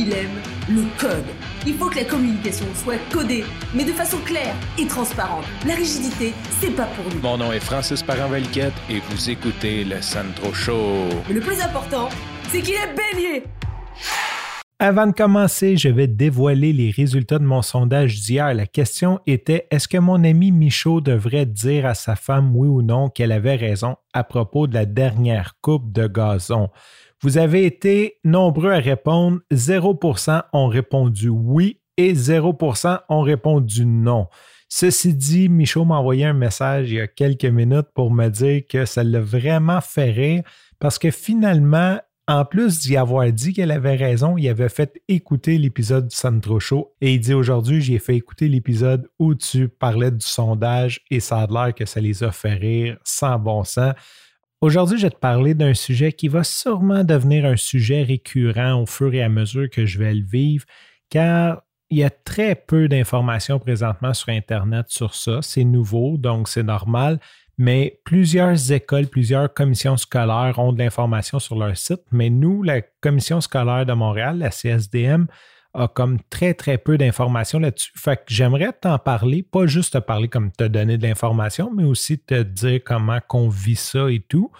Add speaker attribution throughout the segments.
Speaker 1: il aime le code. Il faut que la communication soit codée, mais de façon claire et transparente. La rigidité, c'est pas pour nous.
Speaker 2: Mon nom est Francis parent et vous écoutez le Sandro Show.
Speaker 1: Mais le plus important, c'est qu'il est bélier.
Speaker 3: Avant de commencer, je vais dévoiler les résultats de mon sondage d'hier. La question était est-ce que mon ami Michaud devrait dire à sa femme oui ou non qu'elle avait raison à propos de la dernière coupe de gazon? Vous avez été nombreux à répondre. 0% ont répondu oui et 0% ont répondu non. Ceci dit, Michaud m'a envoyé un message il y a quelques minutes pour me dire que ça l'a vraiment fait rire parce que finalement, en plus d'y avoir dit qu'elle avait raison, il avait fait écouter l'épisode du Sandro Show et il dit aujourd'hui, j'ai fait écouter l'épisode où tu parlais du sondage et ça a l'air que ça les a fait rire sans bon sens. Aujourd'hui, je vais te parler d'un sujet qui va sûrement devenir un sujet récurrent au fur et à mesure que je vais le vivre, car il y a très peu d'informations présentement sur Internet sur ça. C'est nouveau, donc c'est normal mais plusieurs écoles, plusieurs commissions scolaires ont de l'information sur leur site, mais nous, la commission scolaire de Montréal, la CSDM, a comme très, très peu d'informations là-dessus. Fait que j'aimerais t'en parler, pas juste te parler comme te donner de l'information, mais aussi te dire comment qu'on vit ça et tout.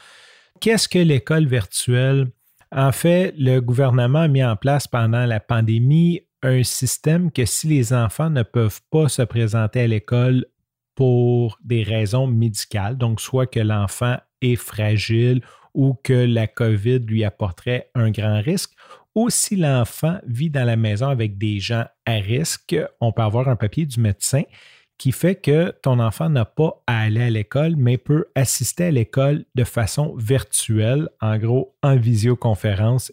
Speaker 3: Qu'est-ce que l'école virtuelle? En fait, le gouvernement a mis en place pendant la pandémie un système que si les enfants ne peuvent pas se présenter à l'école pour des raisons médicales, donc soit que l'enfant est fragile ou que la COVID lui apporterait un grand risque, ou si l'enfant vit dans la maison avec des gens à risque, on peut avoir un papier du médecin qui fait que ton enfant n'a pas à aller à l'école, mais peut assister à l'école de façon virtuelle, en gros en visioconférence.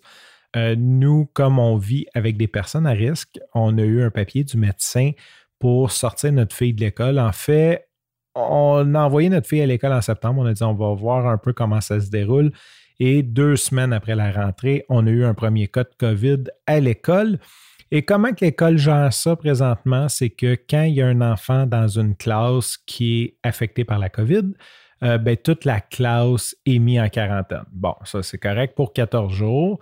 Speaker 3: Euh, nous, comme on vit avec des personnes à risque, on a eu un papier du médecin pour sortir notre fille de l'école. En fait, on a envoyé notre fille à l'école en septembre. On a dit on va voir un peu comment ça se déroule. Et deux semaines après la rentrée, on a eu un premier cas de COVID à l'école. Et comment que l'école gère ça présentement, c'est que quand il y a un enfant dans une classe qui est affecté par la COVID, euh, ben, toute la classe est mise en quarantaine. Bon, ça c'est correct pour 14 jours.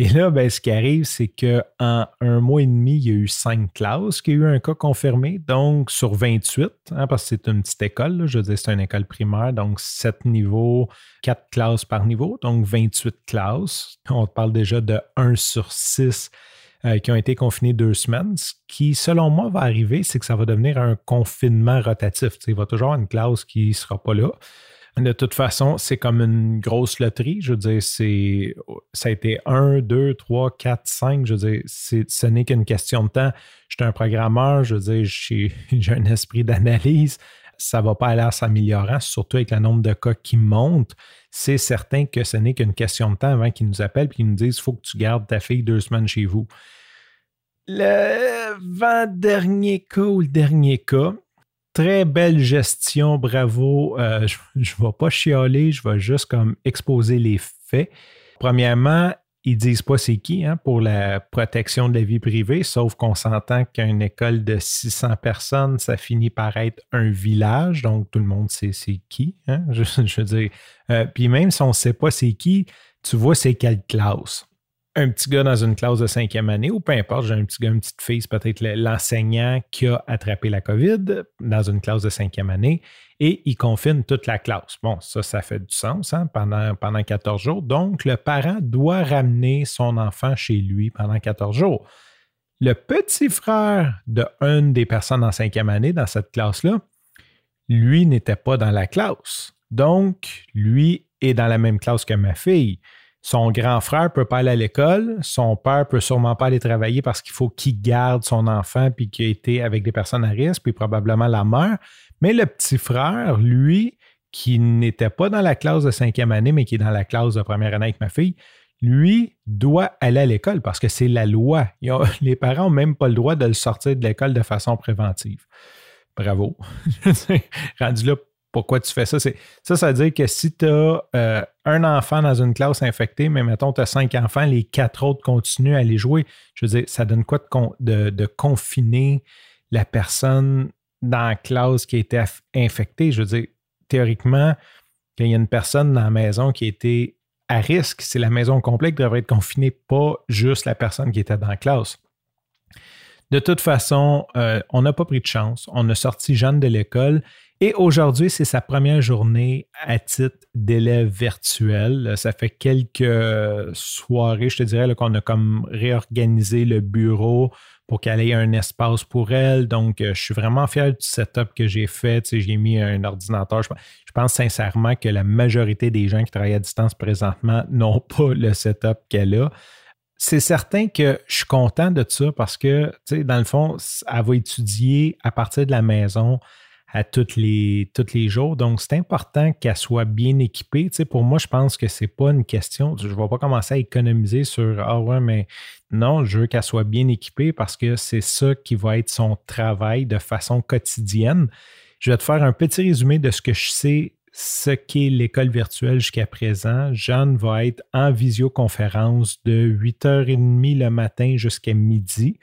Speaker 3: Et là, ben, ce qui arrive, c'est qu'en un mois et demi, il y a eu cinq classes qui ont eu un cas confirmé, donc sur 28, hein, parce que c'est une petite école, je veux dire, c'est une école primaire, donc sept niveaux, quatre classes par niveau, donc 28 classes. On parle déjà de 1 sur 6 euh, qui ont été confinés deux semaines. Ce qui, selon moi, va arriver, c'est que ça va devenir un confinement rotatif. il va toujours avoir une classe qui ne sera pas là. De toute façon, c'est comme une grosse loterie. Je veux dire, ça a été 1, 2, 3, 4, 5. Je veux dire, ce n'est qu'une question de temps. Je suis un programmeur, je veux dire, j'ai, un esprit d'analyse. Ça ne va pas aller en s'améliorant, surtout avec le nombre de cas qui montent. C'est certain que ce n'est qu'une question de temps avant qu'ils nous appellent et qu'ils nous disent il faut que tu gardes ta fille deux semaines chez vous. Le 20 dernier cas ou le dernier cas, très belle gestion, bravo. Euh, je ne vais pas chialer, je vais juste comme exposer les faits. Premièrement, ils disent pas c'est qui hein, pour la protection de la vie privée, sauf qu'on s'entend qu'une école de 600 personnes, ça finit par être un village, donc tout le monde sait c'est qui. Hein, je, veux dire. Euh, puis même si on ne sait pas c'est qui, tu vois c'est quelle classe un petit gars dans une classe de cinquième année, ou peu importe, j'ai un petit gars, une petite fille, c'est peut-être l'enseignant qui a attrapé la COVID dans une classe de cinquième année et il confine toute la classe. Bon, ça, ça fait du sens hein, pendant, pendant 14 jours. Donc, le parent doit ramener son enfant chez lui pendant 14 jours. Le petit frère de une des personnes en cinquième année dans cette classe-là, lui n'était pas dans la classe. Donc, lui est dans la même classe que ma fille. Son grand frère ne peut pas aller à l'école. Son père peut sûrement pas aller travailler parce qu'il faut qu'il garde son enfant puis qu'il a été avec des personnes à risque, puis probablement la mère. Mais le petit frère, lui, qui n'était pas dans la classe de cinquième année, mais qui est dans la classe de première année avec ma fille, lui doit aller à l'école parce que c'est la loi. les parents n'ont même pas le droit de le sortir de l'école de façon préventive. Bravo. Rendu là, pourquoi tu fais ça. Ça, ça veut dire que si tu as euh, un enfant dans une classe infectée, mais mettons, tu as cinq enfants, les quatre autres continuent à aller jouer, je veux dire, ça donne quoi de, confiner la personne dans la classe qui a été infectée? Je veux dire, théoriquement, quand il y a une personne dans la maison qui a été à risque. C'est la maison complète qui devrait être confinée, pas juste la personne qui était dans la classe. De toute façon, euh, on n'a pas pris de chance. On a sorti Jeanne de l'école et aujourd'hui, c'est sa première journée à titre d'élève virtuel. Ça fait quelques soirées, je te dirais, qu'on a comme réorganisé le bureau pour qu'elle ait un espace pour elle. Donc, euh, je suis vraiment fier du setup que j'ai fait. J'ai mis un ordinateur. Je, pense sincèrement que la majorité des gens qui travaillent à distance présentement n'ont pas le setup qu'elle a. C'est certain que je suis content de ça parce que, tu sais, dans le fond, elle va étudier à partir de la maison à tous les, les jours. Donc, c'est important qu'elle soit bien équipée. Tu sais, pour moi, je pense que c'est pas une question. Je ne vais pas commencer à économiser sur Ah ouais, mais non, je veux qu'elle soit bien équipée parce que c'est ça qui va être son travail de façon quotidienne. Je vais te faire un petit résumé de ce que je sais, ce qu'est l'école virtuelle jusqu'à présent. Jeanne va être en visioconférence de 8h30 le matin jusqu'à midi.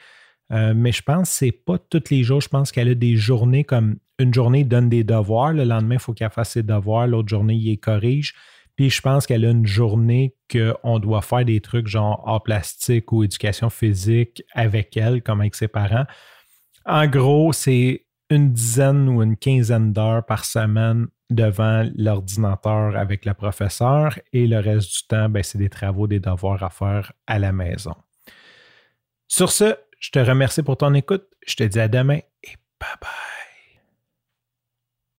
Speaker 3: Euh, mais je pense que ce n'est pas tous les jours. Je pense qu'elle a des journées comme une journée, donne des devoirs. Le lendemain, il faut qu'elle fasse ses devoirs. L'autre journée, il les corrige. Puis je pense qu'elle a une journée qu'on doit faire des trucs genre art plastique ou éducation physique avec elle, comme avec ses parents. En gros, c'est une dizaine ou une quinzaine d'heures par semaine devant l'ordinateur avec le professeur et le reste du temps, ben, c'est des travaux, des devoirs à faire à la maison. Sur ce, je te remercie pour ton écoute. Je te dis à demain et bye bye.